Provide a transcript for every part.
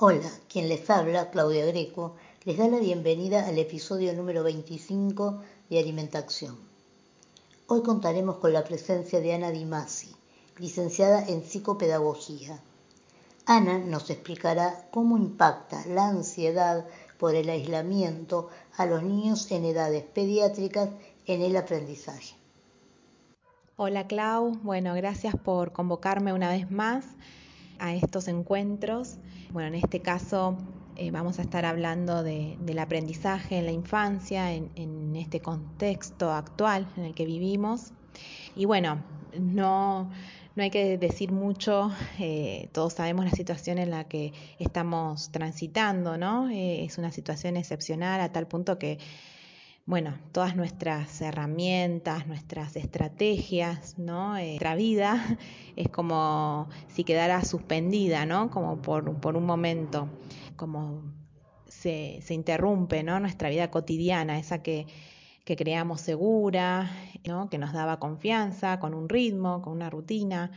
Hola, quien les habla, Claudia Greco, les da la bienvenida al episodio número 25 de Alimentación. Hoy contaremos con la presencia de Ana Di Masi, licenciada en psicopedagogía. Ana nos explicará cómo impacta la ansiedad por el aislamiento a los niños en edades pediátricas en el aprendizaje. Hola Clau, bueno, gracias por convocarme una vez más a estos encuentros. Bueno, en este caso eh, vamos a estar hablando del aprendizaje en la infancia, en, este contexto actual en el que vivimos. Y bueno, no, no hay que decir mucho, eh, todos sabemos la situación en la que estamos transitando, ¿no? Eh, es una situación excepcional a tal punto que bueno, todas nuestras herramientas, nuestras estrategias, ¿no? Eh, nuestra vida es como si quedara suspendida, ¿no? Como por, un momento, como se, interrumpe, ¿no? Nuestra vida cotidiana, esa que, creamos segura, ¿no? Que nos daba confianza, con un ritmo, con una rutina.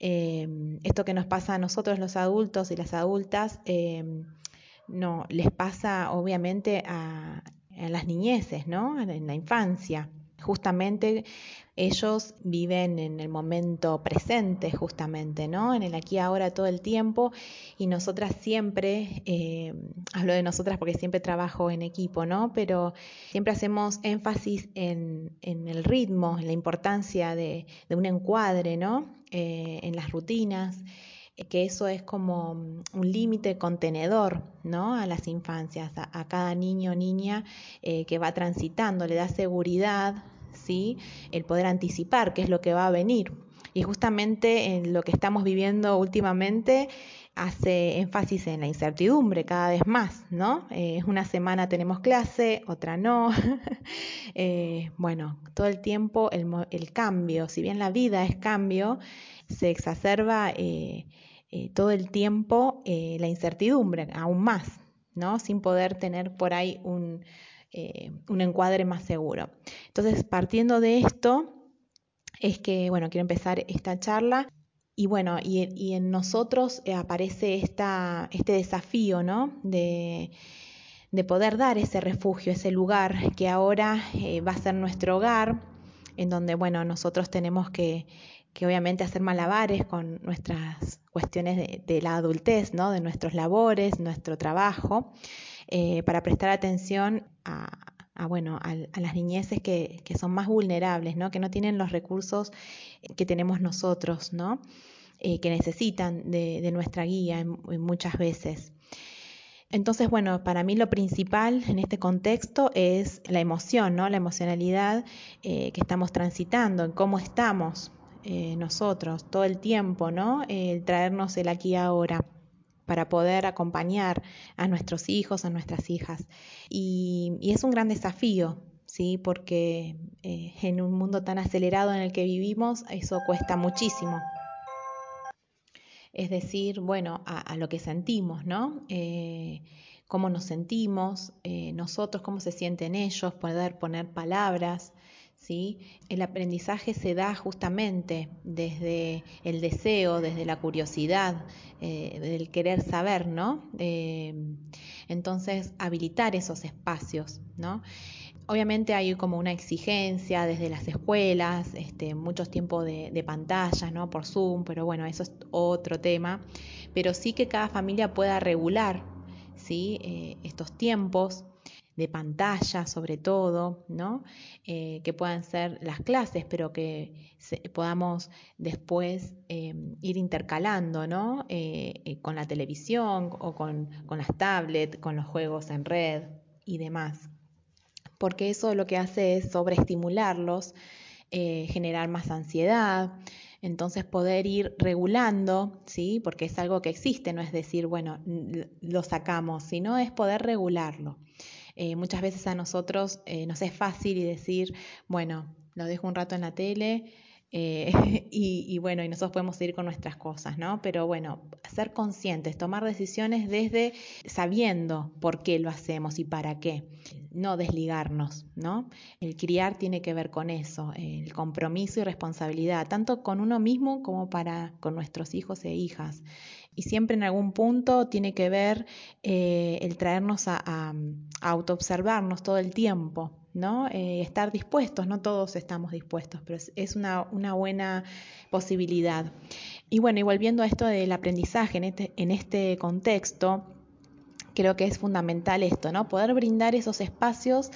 Eh, esto que nos pasa a nosotros los adultos y las adultas, eh, no, les pasa obviamente a en las niñeces, ¿no? En la infancia. Justamente ellos viven en el momento presente, justamente, ¿no? En el aquí ahora todo el tiempo y nosotras siempre, eh, hablo de nosotras porque siempre trabajo en equipo, ¿no? Pero siempre hacemos énfasis en, el ritmo, en la importancia de, un encuadre, ¿no? Eh, en las rutinas que eso es como mm, un límite contenedor ¿no? a las infancias, a, cada niño o niña eh, que va transitando, le da seguridad, ¿sí? el poder anticipar qué es lo que va a venir. Y justamente en lo que estamos viviendo últimamente hace énfasis en la incertidumbre cada vez más, ¿no? Eh, una semana tenemos clase, otra no. Eh, bueno, todo el tiempo el, cambio, si bien la vida es cambio, se exacerba eh, todo el tiempo eh, la incertidumbre, aún más, ¿no? Sin poder tener por ahí un, eh, un encuadre más seguro. Entonces, partiendo de esto, es que, bueno, quiero empezar esta charla. Y bueno, y, en nosotros aparece esta, este desafío, ¿no? De, de, poder dar ese refugio, ese lugar que ahora va a ser nuestro hogar, en donde, bueno, nosotros tenemos que, que obviamente hacer malabares con nuestras cuestiones de, la adultez, ¿no? de nuestros labores, nuestro trabajo, eh, para prestar atención a, bueno, a, las niñeces que, son más vulnerables, ¿no? que no tienen los recursos que tenemos nosotros, ¿no? Eh, que necesitan de, nuestra guía muchas veces. Entonces, bueno, para mí lo principal en este contexto es la emoción, ¿no? La emocionalidad eh, que estamos transitando, en cómo estamos eh, nosotros todo el tiempo, ¿no? El traernos el aquí ahora para poder acompañar a nuestros hijos, a nuestras hijas. Y, es un gran desafío, ¿sí? Porque eh, en un mundo tan acelerado en el que vivimos, eso cuesta muchísimo. Es decir, bueno, a, lo que sentimos, ¿no? Eh, cómo nos sentimos, nosotros, cómo se sienten ellos, poder poner palabras, el aprendizaje se da justamente desde el deseo, desde la curiosidad, eh, del querer saber, ¿no? Eh, entonces, habilitar esos espacios, ¿no? Obviamente hay como una exigencia desde las escuelas, este, muchos tiempos de, pantallas, ¿no? Por Zoom, pero bueno, eso es otro tema. Pero sí que cada familia pueda regular, ¿sí? Eh, estos tiempos de pantalla sobre todo, ¿no? Eh, que puedan ser las clases, pero que podamos después em, ir intercalando ¿no? Eh, eh, con la televisión o con, con las tablets, con los juegos en red y demás. Porque eso lo que hace es sobreestimularlos, generar más ansiedad, entonces poder ir regulando, ¿sí? Porque es algo que existe, no es decir, bueno, lo sacamos, sino es poder regularlo. Eh, muchas veces a nosotros eh, nos es fácil y decir, bueno, lo dejo un rato en la tele eh, y, bueno, y nosotros podemos seguir con nuestras cosas, ¿no? Pero bueno, ser conscientes, tomar decisiones desde sabiendo por qué lo hacemos y para qué, no desligarnos, ¿no? El criar tiene que ver con eso, el compromiso y responsabilidad, tanto con uno mismo como para con nuestros hijos e hijas. Y siempre en algún punto tiene que ver eh, el traernos a, a, a autoobservarnos todo el tiempo, ¿no? Eh, estar dispuestos, no todos estamos dispuestos, pero es, una, buena posibilidad. Y bueno, y volviendo a esto del aprendizaje en este, en este contexto, creo que es fundamental esto, ¿no? Poder brindar esos espacios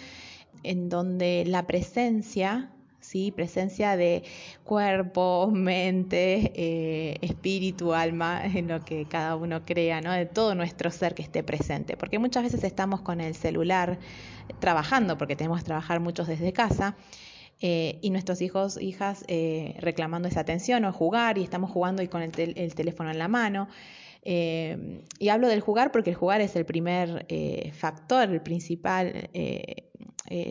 en donde la presencia ¿sí? presencia de cuerpo, mente, eh, espíritu, alma, en lo que cada uno crea, ¿no? de todo nuestro ser que esté presente. Porque muchas veces estamos con el celular trabajando, porque tenemos que trabajar muchos desde casa. Eh, y nuestros hijos, hijas eh, reclamando esa atención o jugar y estamos jugando y con el, tel el teléfono en la mano. Y hablo del jugar porque el jugar es el primer eh, factor, el principal, eh,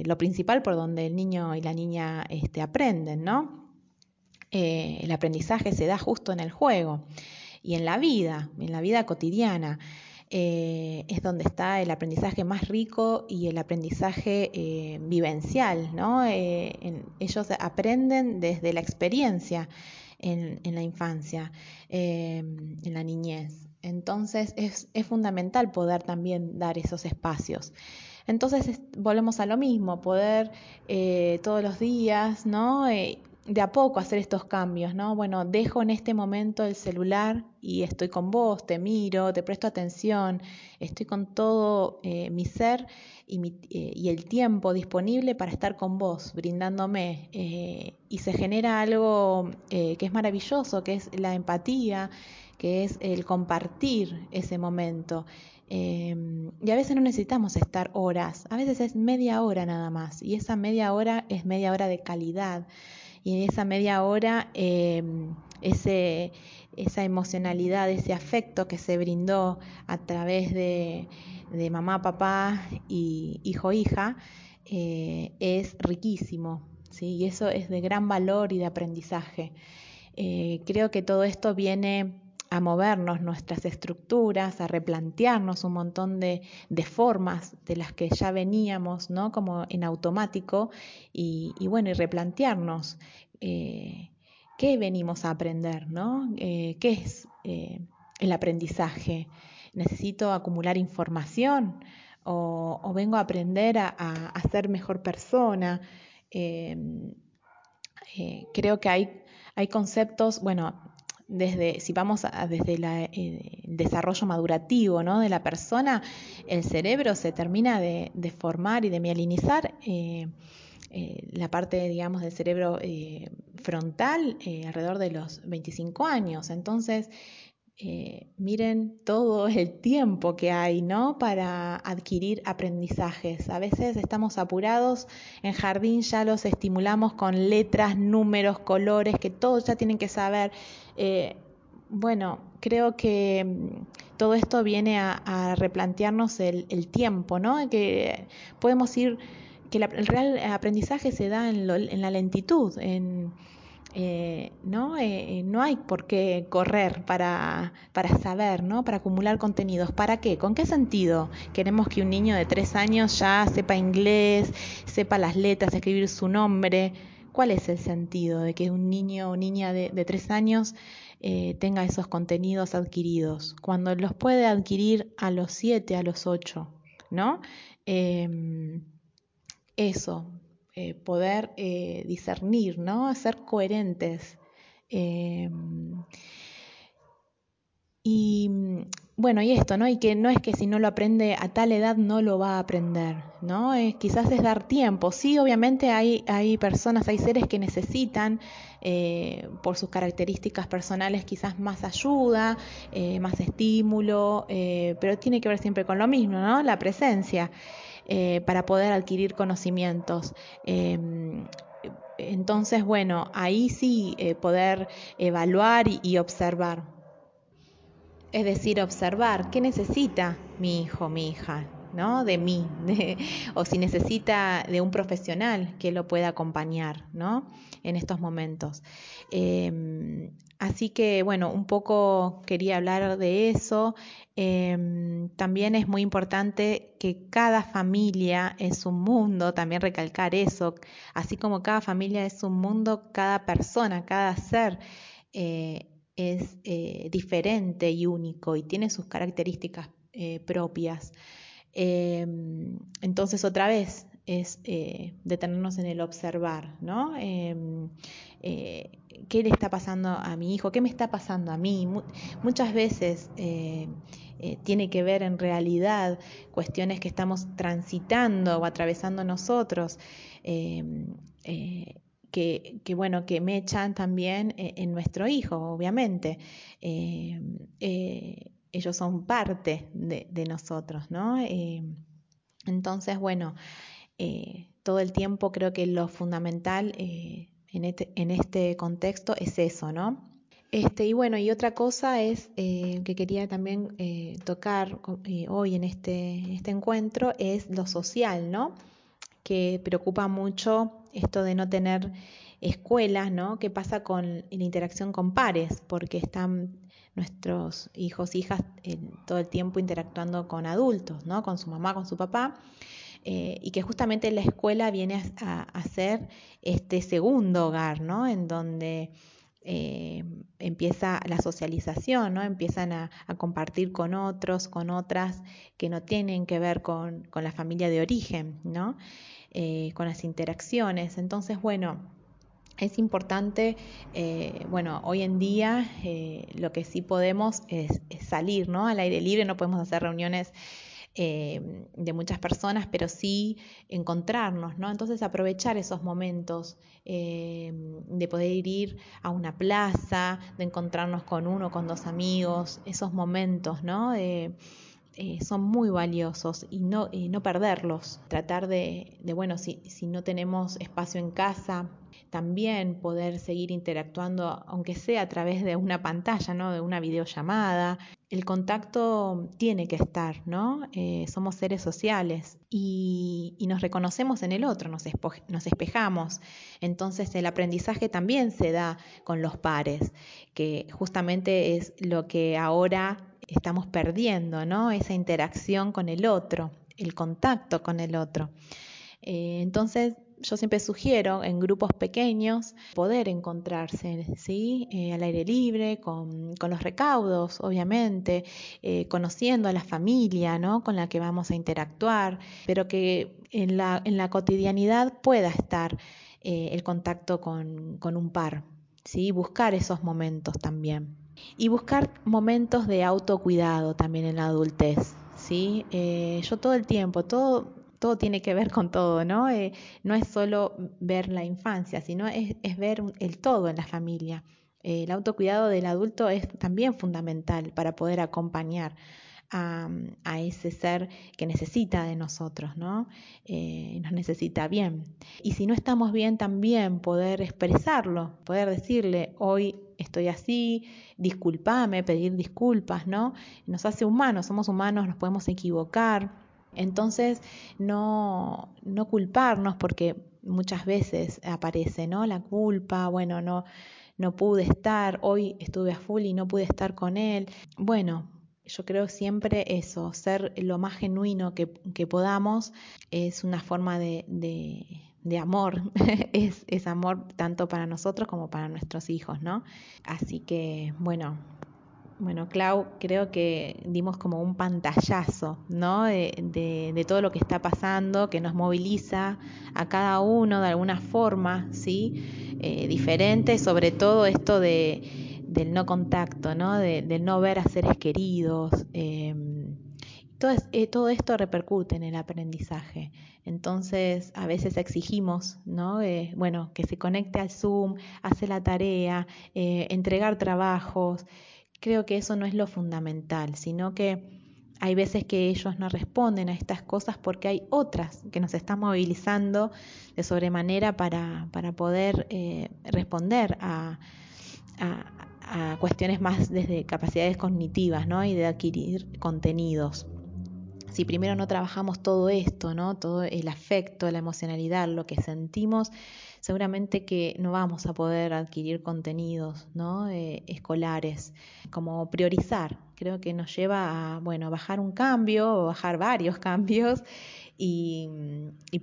lo principal por donde el niño y la niña este, aprenden, ¿no? el aprendizaje se da justo en el juego y en la vida, en la vida cotidiana. es donde está el aprendizaje más rico y el aprendizaje vivencial, ¿no? Ellos aprenden desde la experiencia en, la infancia, eh, en la niñez. Entonces es, es, fundamental poder también dar esos espacios. Entonces es, volvemos a lo mismo, poder eh, todos los días, ¿no? Eh, de a poco hacer estos cambios, ¿no? Bueno, dejo en este momento el celular y estoy con vos, te miro, te presto atención, estoy con todo eh, mi ser y, mi, eh, y, el tiempo disponible para estar con vos, brindándome. Y se genera algo que es maravilloso, que es la empatía, que es el compartir ese momento. y a veces no necesitamos estar horas, a veces es media hora nada más, y esa media hora es media hora de calidad y en esa media hora eh, ese, esa emocionalidad, ese afecto que se brindó a través de, de mamá, papá y hijo, hija, eh, es riquísimo. ¿sí? Y eso es de gran valor y de aprendizaje. Eh, creo que todo esto viene a movernos nuestras estructuras, a replantearnos un montón de, de, formas de las que ya veníamos, ¿no? Como en automático, y, bueno, y replantearnos eh, qué venimos a aprender, ¿no? Eh, ¿Qué es eh, el aprendizaje? ¿Necesito acumular información? ¿O, o vengo a aprender a, a, a ser mejor persona? Creo que hay, hay conceptos, bueno, desde, si vamos a, desde la, eh, el desarrollo madurativo ¿no? de la persona, el cerebro se termina de, de formar y de mielinizar. Eh, eh, la parte, digamos, del cerebro frontal alrededor de los 25 años. Entonces, eh, miren todo el tiempo que hay, ¿no? Para adquirir aprendizajes. A veces estamos apurados, en jardín ya los estimulamos con letras, números, colores, que todos ya tienen que saber. Eh, bueno, creo que mm, todo esto viene a, replantearnos el, el, tiempo, ¿no? Que podemos ir, que el real aprendizaje se da en, lo, en la lentitud, en eh, ¿no? Eh, no hay por qué correr para, para saber, ¿no? para acumular contenidos. ¿Para qué? ¿Con qué sentido? Queremos que un niño de tres años ya sepa inglés, sepa las letras, escribir su nombre. ¿Cuál es el sentido de que un niño o niña de, de tres años eh, tenga esos contenidos adquiridos cuando los puede adquirir a los siete, a los ocho? ¿no? Eh, eso, eh, poder eh, discernir, ¿no? ser coherentes. Eh, y bueno, y esto, ¿no? Y que no es que si no lo aprende a tal edad no lo va a aprender, ¿no? Es, quizás es dar tiempo. Sí, obviamente hay, hay personas, hay seres que necesitan, eh, por sus características personales, quizás más ayuda, más estímulo, pero tiene que ver siempre con lo mismo, ¿no? La presencia eh, para poder adquirir conocimientos. Eh, entonces, bueno, ahí sí eh, poder evaluar y, y observar. Es decir, observar qué necesita mi hijo, mi hija, ¿no? De mí, o si necesita de un profesional que lo pueda acompañar, ¿no? En estos momentos. Eh, así que, bueno, un poco quería hablar de eso. Eh, también es muy importante que cada familia es un mundo, también recalcar eso, así como cada familia es un mundo, cada persona, cada ser. Eh, es eh, diferente y único y tiene sus características eh, propias. Em, entonces, otra vez, es eh, detenernos en el observar, ¿no? Em, ¿Qué le está pasando a mi hijo? ¿Qué me está pasando a mí? muchas veces tiene que ver en realidad cuestiones que estamos transitando o atravesando nosotros em, que, bueno, que mechan también eh, en nuestro hijo, obviamente. Eh, eh, ellos son parte de, nosotros, ¿no? entonces, bueno, todo el tiempo creo que lo fundamental en este, en, este, contexto es eso, ¿no? Este, y bueno, y otra cosa es que quería también tocar hoy en este, este encuentro es lo social, ¿no? Que preocupa mucho esto de no tener escuelas, ¿no? ¿Qué pasa con la interacción con pares? Porque están nuestros hijos, hijas todo el tiempo interactuando con adultos, ¿no? Con su mamá, con su papá. Eh, y que justamente la escuela viene a, ser este segundo hogar, ¿no? En donde eh, empieza la socialización, ¿no? Empiezan a, compartir con otros, con otras que no tienen que ver con, con la familia de origen, ¿no? Eh, con las interacciones. Entonces, bueno, es importante, eh, bueno, hoy en día eh, lo que sí podemos es, salir, ¿no? Al aire libre, no podemos hacer reuniones de muchas personas, pero sí encontrarnos, ¿no? Entonces aprovechar esos momentos de poder ir a una plaza, de encontrarnos con uno, con dos amigos, esos momentos, ¿no? Eh, son muy valiosos y no, no perderlos. Tratar de, bueno, si, no tenemos espacio en casa, también poder seguir interactuando, aunque sea a través de una pantalla, ¿no? de una videollamada. El contacto tiene que estar, ¿no? Eh, somos seres sociales y, nos reconocemos en el otro, nos espejamos. Entonces el aprendizaje también se da con los pares, que justamente es lo que ahora estamos perdiendo, ¿no? Esa interacción con el otro, el contacto con el otro. Eh, entonces, yo siempre sugiero en grupos pequeños poder encontrarse ¿sí? Eh, al aire libre, con, los recaudos, obviamente, eh, conociendo a la familia ¿no? con la que vamos a interactuar, pero que en la, en la cotidianidad pueda estar el contacto con, un par, buscar esos momentos también. Y buscar momentos de autocuidado también en la adultez. ¿sí? Eh, yo todo el tiempo, todo, todo tiene que ver con todo, ¿no? Eh, no es solo ver la infancia, sino es, ver el todo en la familia. Eh, el autocuidado del adulto es también fundamental para poder acompañar a, ese ser que necesita de nosotros, ¿no? nos necesita bien. Y si no estamos bien, también poder expresarlo, poder decirle, hoy estoy así, disculpame, pedir disculpas, ¿no? Nos hace humanos, somos humanos, nos podemos equivocar. Entonces, no, no culparnos porque muchas veces aparece, ¿no? La culpa, bueno, no, no pude estar, hoy estuve a full y no pude estar con él. Bueno, yo creo siempre eso, ser lo más genuino que, que podamos es una forma de, de amor, es, es, amor tanto para nosotros como para nuestros hijos, ¿no? Así que, bueno, bueno, Clau, creo que dimos como un pantallazo, ¿no? De, de, todo lo que está pasando, que nos moviliza a cada uno de alguna forma, ¿sí? Eh, diferente, sobre todo esto de, del no contacto, ¿no? De, no ver a seres queridos. Eh, todo, eh, todo, esto repercute en el aprendizaje. Entonces, a veces exigimos, ¿no? Eh, bueno, que se conecte al Zoom, hace la tarea, eh, entregar trabajos. Creo que eso no es lo fundamental, sino que hay veces que ellos no responden a estas cosas porque hay otras que nos están movilizando de sobremanera para, poder responder a, cuestiones más desde capacidades cognitivas ¿no? y de adquirir contenidos si primero no trabajamos todo esto, ¿no? Todo el afecto, la emocionalidad, lo que sentimos, seguramente que no vamos a poder adquirir contenidos, ¿no? Eh, escolares, como priorizar. Creo que nos lleva a, bueno, bajar un cambio o bajar varios cambios y,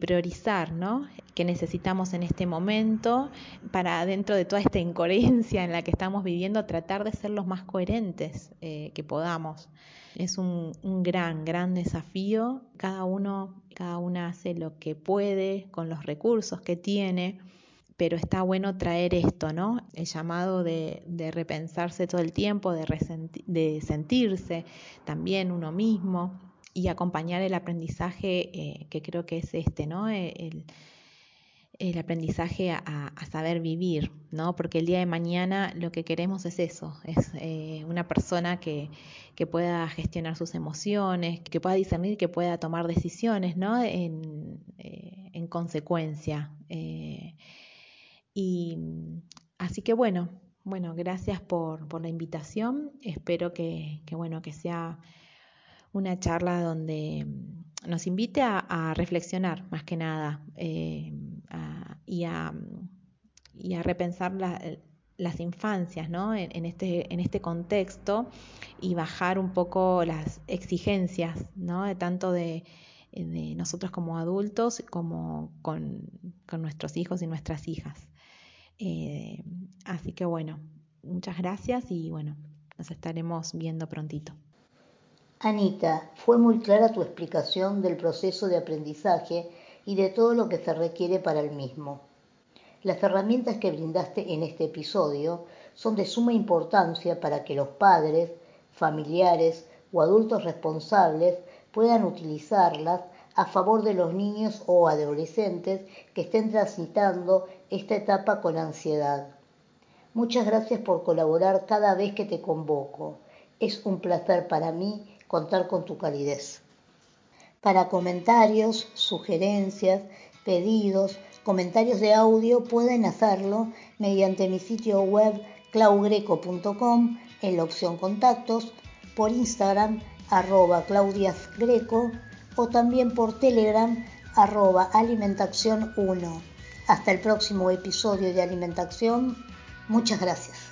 priorizar, ¿no? ¿Qué necesitamos en este momento para dentro de toda esta incoherencia en la que estamos viviendo, tratar de ser los más coherentes eh, que podamos. Es un, gran, gran desafío. Cada uno, cada una hace lo que puede con los recursos que tiene pero está bueno traer esto, ¿no? El llamado de, repensarse todo el tiempo, de, de, sentirse también uno mismo y acompañar el aprendizaje eh, que creo que es este, ¿no? El, aprendizaje a, saber vivir, ¿no? Porque el día de mañana lo que queremos es eso, es eh, una persona que, pueda gestionar sus emociones, que pueda discernir, que pueda tomar decisiones, ¿no? En, eh, en consecuencia. Y así que bueno, bueno, gracias por, por la invitación. Espero que, que, bueno, que sea una charla donde nos invite a, reflexionar más que nada eh, y, a, y, a, repensar las infancias ¿no? en, este, en este contexto y bajar un poco las exigencias ¿no? de tanto de, nosotros como adultos como con, con nuestros hijos y nuestras hijas. Eh, así que bueno, muchas gracias y bueno, nos estaremos viendo prontito. Anita, fue muy clara tu explicación del proceso de aprendizaje y de todo lo que se requiere para el mismo. Las herramientas que brindaste en este episodio son de suma importancia para que los padres, familiares o adultos responsables puedan utilizarlas a favor de los niños o adolescentes que estén transitando esta etapa con ansiedad. Muchas gracias por colaborar cada vez que te convoco. Es un placer para mí contar con tu calidez. Para comentarios, sugerencias, pedidos, comentarios de audio pueden hacerlo mediante mi sitio web claugreco.com en la opción contactos, por Instagram arroba claudiasgreco o también por Telegram arroba alimentación 1. Hasta el próximo episodio de Alimentación. Muchas gracias.